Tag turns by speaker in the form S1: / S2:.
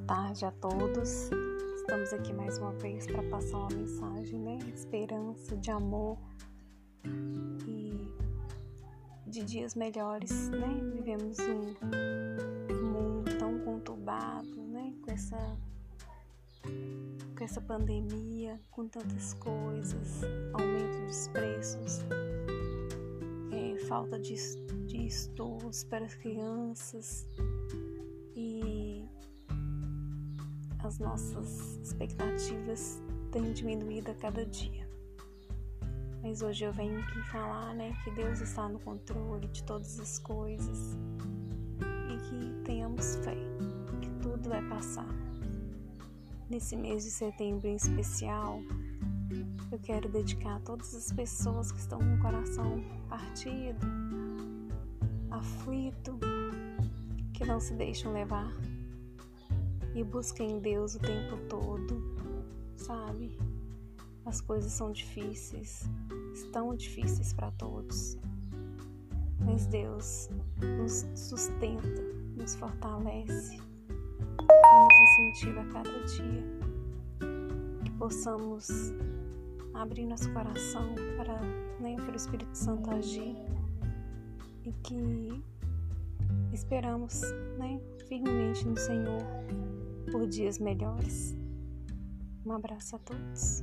S1: tarde a todos. Estamos aqui mais uma vez para passar uma mensagem, né? Esperança, de amor e de dias melhores, né? Vivemos um mundo tão conturbado, né? Com essa com essa pandemia, com tantas coisas, aumento dos preços, é, falta de, de estudos para as crianças as nossas expectativas têm diminuído a cada dia. Mas hoje eu venho aqui falar, né, que Deus está no controle de todas as coisas e que tenhamos fé, que tudo vai passar. Nesse mês de setembro em especial, eu quero dedicar a todas as pessoas que estão com o coração partido, aflito, que não se deixam levar e busquem Deus o tempo todo, sabe? As coisas são difíceis, estão difíceis para todos, mas Deus nos sustenta, nos fortalece e nos incentiva a cada dia. Que possamos abrir nosso coração para, né, para o Espírito Santo agir. E que esperamos né, firmemente no Senhor por dias melhores. Um abraço a todos.